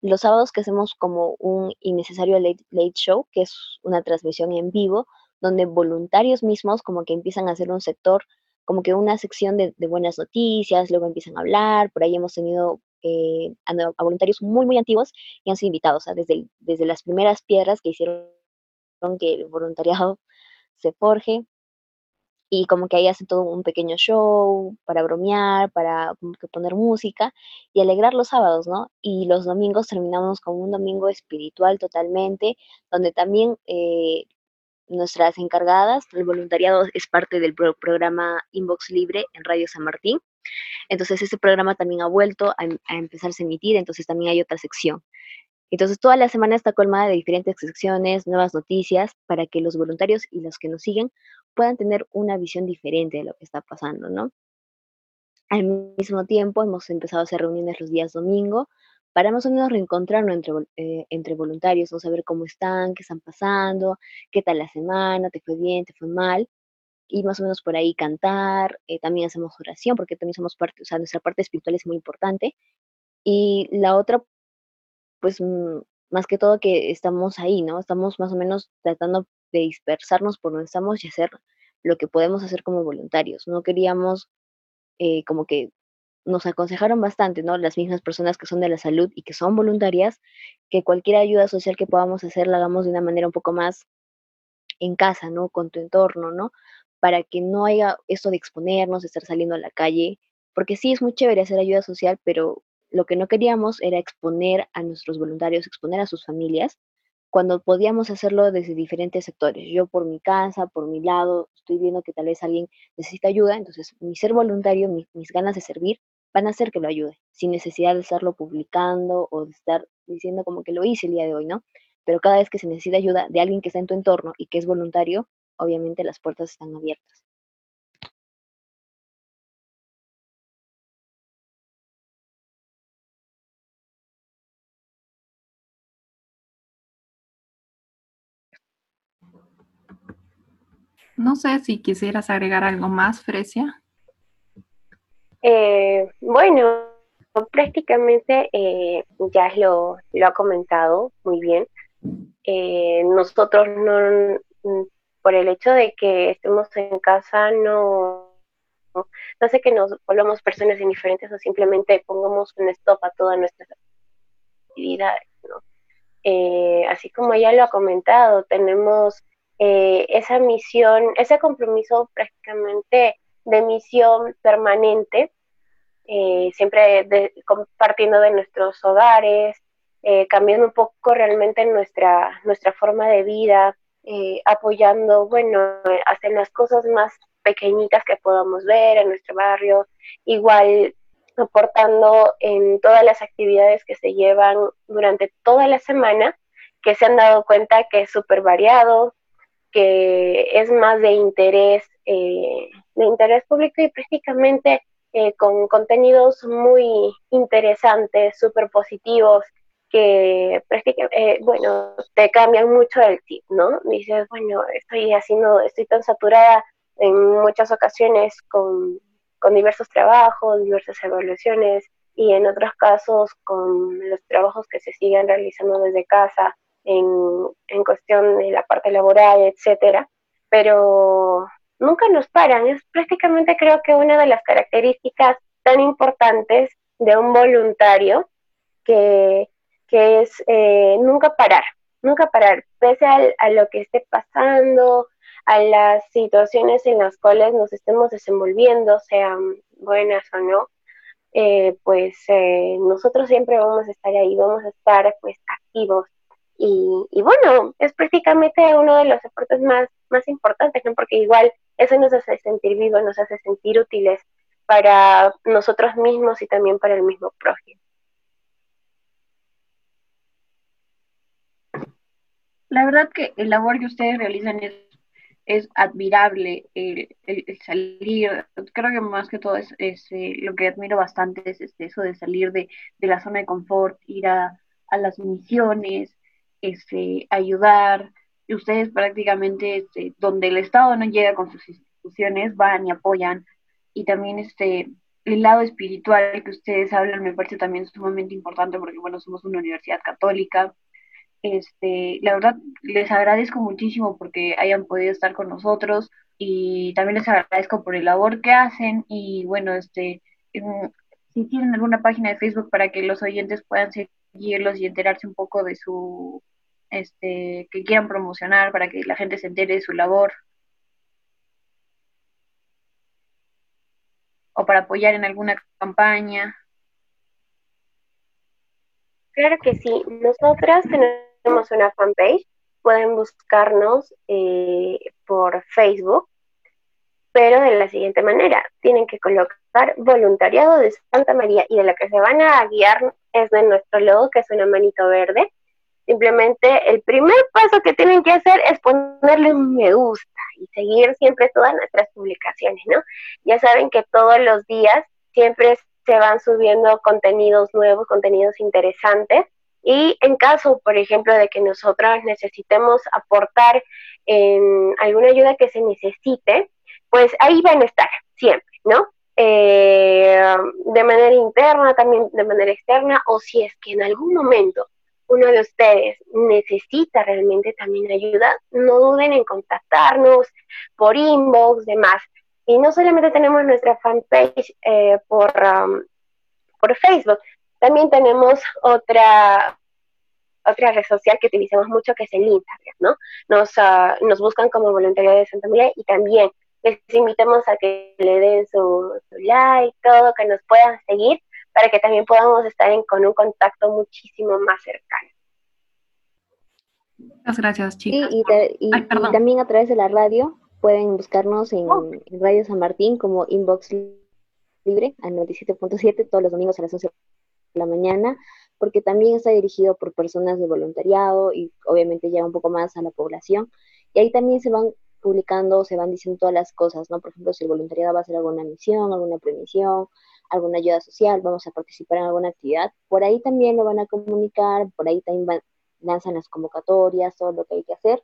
Speaker 3: Los sábados que hacemos como un innecesario late, show, que es una transmisión en vivo, donde voluntarios mismos como que empiezan a hacer un sector, como que una sección de, buenas noticias, luego empiezan a hablar, por ahí hemos tenido eh, a, voluntarios muy, muy antiguos y han sido invitados, desde, desde las primeras piedras que hicieron que el voluntariado se forje, y como que ahí hacen todo un pequeño show para bromear, para poner música y alegrar los sábados, ¿no? Y los domingos terminamos con un domingo espiritual totalmente, donde también eh, nuestras encargadas, el voluntariado es parte del programa Inbox Libre en Radio San Martín. Entonces, este programa también ha vuelto a, a empezarse a emitir, entonces también hay otra sección. Entonces, toda la semana está colmada de diferentes secciones, nuevas noticias, para que los voluntarios y los que nos siguen puedan tener una visión diferente de lo que está pasando, ¿no? Al mismo tiempo, hemos empezado a hacer reuniones los días domingo para más o menos reencontrarnos entre, eh, entre voluntarios, ¿no? saber cómo están, qué están pasando, qué tal la semana, te fue bien, te fue mal, y más o menos por ahí cantar, eh, también hacemos oración, porque también somos parte, o sea, nuestra parte espiritual es muy importante. Y la otra pues mm, más que todo que estamos ahí, ¿no? Estamos más o menos tratando de dispersarnos por donde estamos y hacer lo que podemos hacer como voluntarios. No queríamos eh, como que nos aconsejaron bastante, ¿no? Las mismas personas que son de la salud y que son voluntarias, que cualquier ayuda social que podamos hacer la hagamos de una manera un poco más en casa, ¿no? Con tu entorno, ¿no? Para que no haya esto de exponernos, de estar saliendo a la calle, porque sí es muy chévere hacer ayuda social, pero lo que no queríamos era exponer a nuestros voluntarios, exponer a sus familias, cuando podíamos hacerlo desde diferentes sectores. Yo por mi casa, por mi lado, estoy viendo que tal vez alguien necesita ayuda, entonces mi ser voluntario, mis ganas de servir, van a hacer que lo ayude, sin necesidad de estarlo publicando o de estar diciendo como que lo hice el día de hoy, ¿no? Pero cada vez que se necesita ayuda de alguien que está en tu entorno y que es voluntario, obviamente las puertas están abiertas.
Speaker 2: No sé si quisieras agregar algo más, Fresia.
Speaker 4: Eh, bueno, prácticamente eh, ya lo, ha comentado muy bien. Eh, nosotros no, por el hecho de que estemos en casa, no, no hace que nos volvamos personas indiferentes o simplemente pongamos un stop a todas nuestras actividades. así como ya lo ha comentado, tenemos eh, esa misión, ese compromiso prácticamente de misión permanente, eh, siempre compartiendo de nuestros hogares, eh, cambiando un poco realmente nuestra, nuestra forma de vida, apoyando, bueno, hasta las cosas más pequeñitas que podamos ver en nuestro barrio, igual aportando en todas las actividades que se llevan durante toda la semana, que se han dado cuenta que es súper variado, que es más de interés, eh, de interés público y prácticamente eh, con contenidos muy interesantes, súper positivos, que prácticamente, eh, bueno, te cambian mucho el tip, ¿no? Dices, bueno, estoy haciendo, estoy tan saturada en muchas ocasiones con, con diversos trabajos, diversas evaluaciones y en otros casos con los trabajos que se siguen realizando desde casa en, cuestión de la parte laboral, etcétera, pero nunca nos paran. Es prácticamente creo que una de las características tan importantes de un voluntario que, que es eh, nunca parar, nunca parar, pese a, lo que esté pasando, a las situaciones en las cuales nos estemos desenvolviendo, sean buenas o no, eh, pues eh, nosotros siempre vamos a estar ahí, vamos a estar pues activos, y, bueno, es prácticamente uno de los deportes más, más importantes, ¿no? Porque igual eso nos hace sentir vivos, nos hace sentir útiles para nosotros mismos y también para el mismo prójimo.
Speaker 5: La verdad que el labor que ustedes realizan es, es admirable, el, salir, creo que más que todo es, eh, lo que admiro bastante es este, eso de salir de, de la zona de confort, ir a, a las misiones, este, ayudar, y ustedes prácticamente este, donde el Estado no llega con sus instituciones, van y apoyan, y también este, el lado espiritual que ustedes hablan me parece también sumamente importante porque, bueno, somos una universidad católica. Este, la verdad, les agradezco muchísimo porque hayan podido estar con nosotros y también les agradezco por el labor que hacen y, bueno, este, si tienen alguna página de Facebook para que los oyentes puedan seguirlos y enterarse un poco de su este, que quieran promocionar para que la gente se entere de su labor. O para apoyar en alguna campaña.
Speaker 4: Claro que sí, nosotras tenemos una fanpage, pueden buscarnos eh, por Facebook, pero de la siguiente manera, tienen que colocar voluntariado de Santa María y de lo que se van a guiar es de nuestro logo, que es una manito verde, Simplemente el primer paso que tienen que hacer es ponerle un me gusta y seguir siempre todas nuestras publicaciones, ¿no? Ya saben que todos los días siempre se van subiendo contenidos nuevos, contenidos interesantes. Y en caso, por ejemplo, de que nosotros necesitemos aportar alguna ayuda que se necesite, pues ahí van a estar siempre, ¿no? Eh, de manera interna, también de manera externa, o si es que en algún momento uno de ustedes necesita realmente también ayuda, no duden en contactarnos por inbox, demás. Y no solamente tenemos nuestra fanpage eh, por, um, por Facebook, también tenemos otra, otra red social que utilizamos mucho que es el Instagram, ¿no? Nos, ah, nos buscan como voluntariado de Santa María y también les invitamos a que le den su, su like, todo, que nos puedan seguir para que también podamos estar en, con un contacto muchísimo más cercano.
Speaker 2: Muchas gracias, chicas.
Speaker 3: Y, también a través de la radio pueden buscarnos en, oh. Radio San Martín como Inbox Libre al 97.7 todos los domingos a las 11 de la mañana, porque también está dirigido por personas de voluntariado y obviamente llega un poco más a la población. Y ahí también se van publicando, se van diciendo todas las cosas, ¿no? Por ejemplo, si el voluntariado va a hacer alguna misión, alguna premisión, alguna ayuda social, vamos a participar en alguna actividad, por ahí también lo van a comunicar, por ahí también lanzan las convocatorias, todo lo que hay que hacer.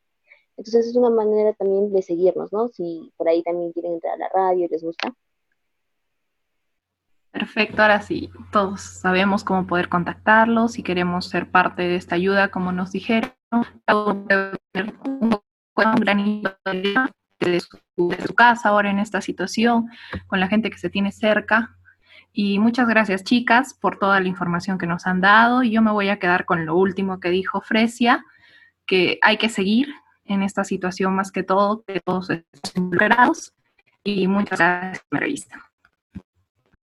Speaker 3: Entonces es una manera también de seguirnos, ¿no? Si por ahí también quieren entrar a la radio y les gusta.
Speaker 2: Perfecto, ahora sí, todos sabemos cómo poder contactarlos, si queremos ser parte de esta ayuda, como nos dijeron, un granito de de su casa ahora en esta situación, con la gente que se tiene cerca, y muchas gracias, chicas, por toda la información que nos han dado. Yo me voy a quedar con lo último que dijo Fresia, que hay que seguir en esta situación más que todo, que todos estamos involucrados. Y muchas gracias, revista.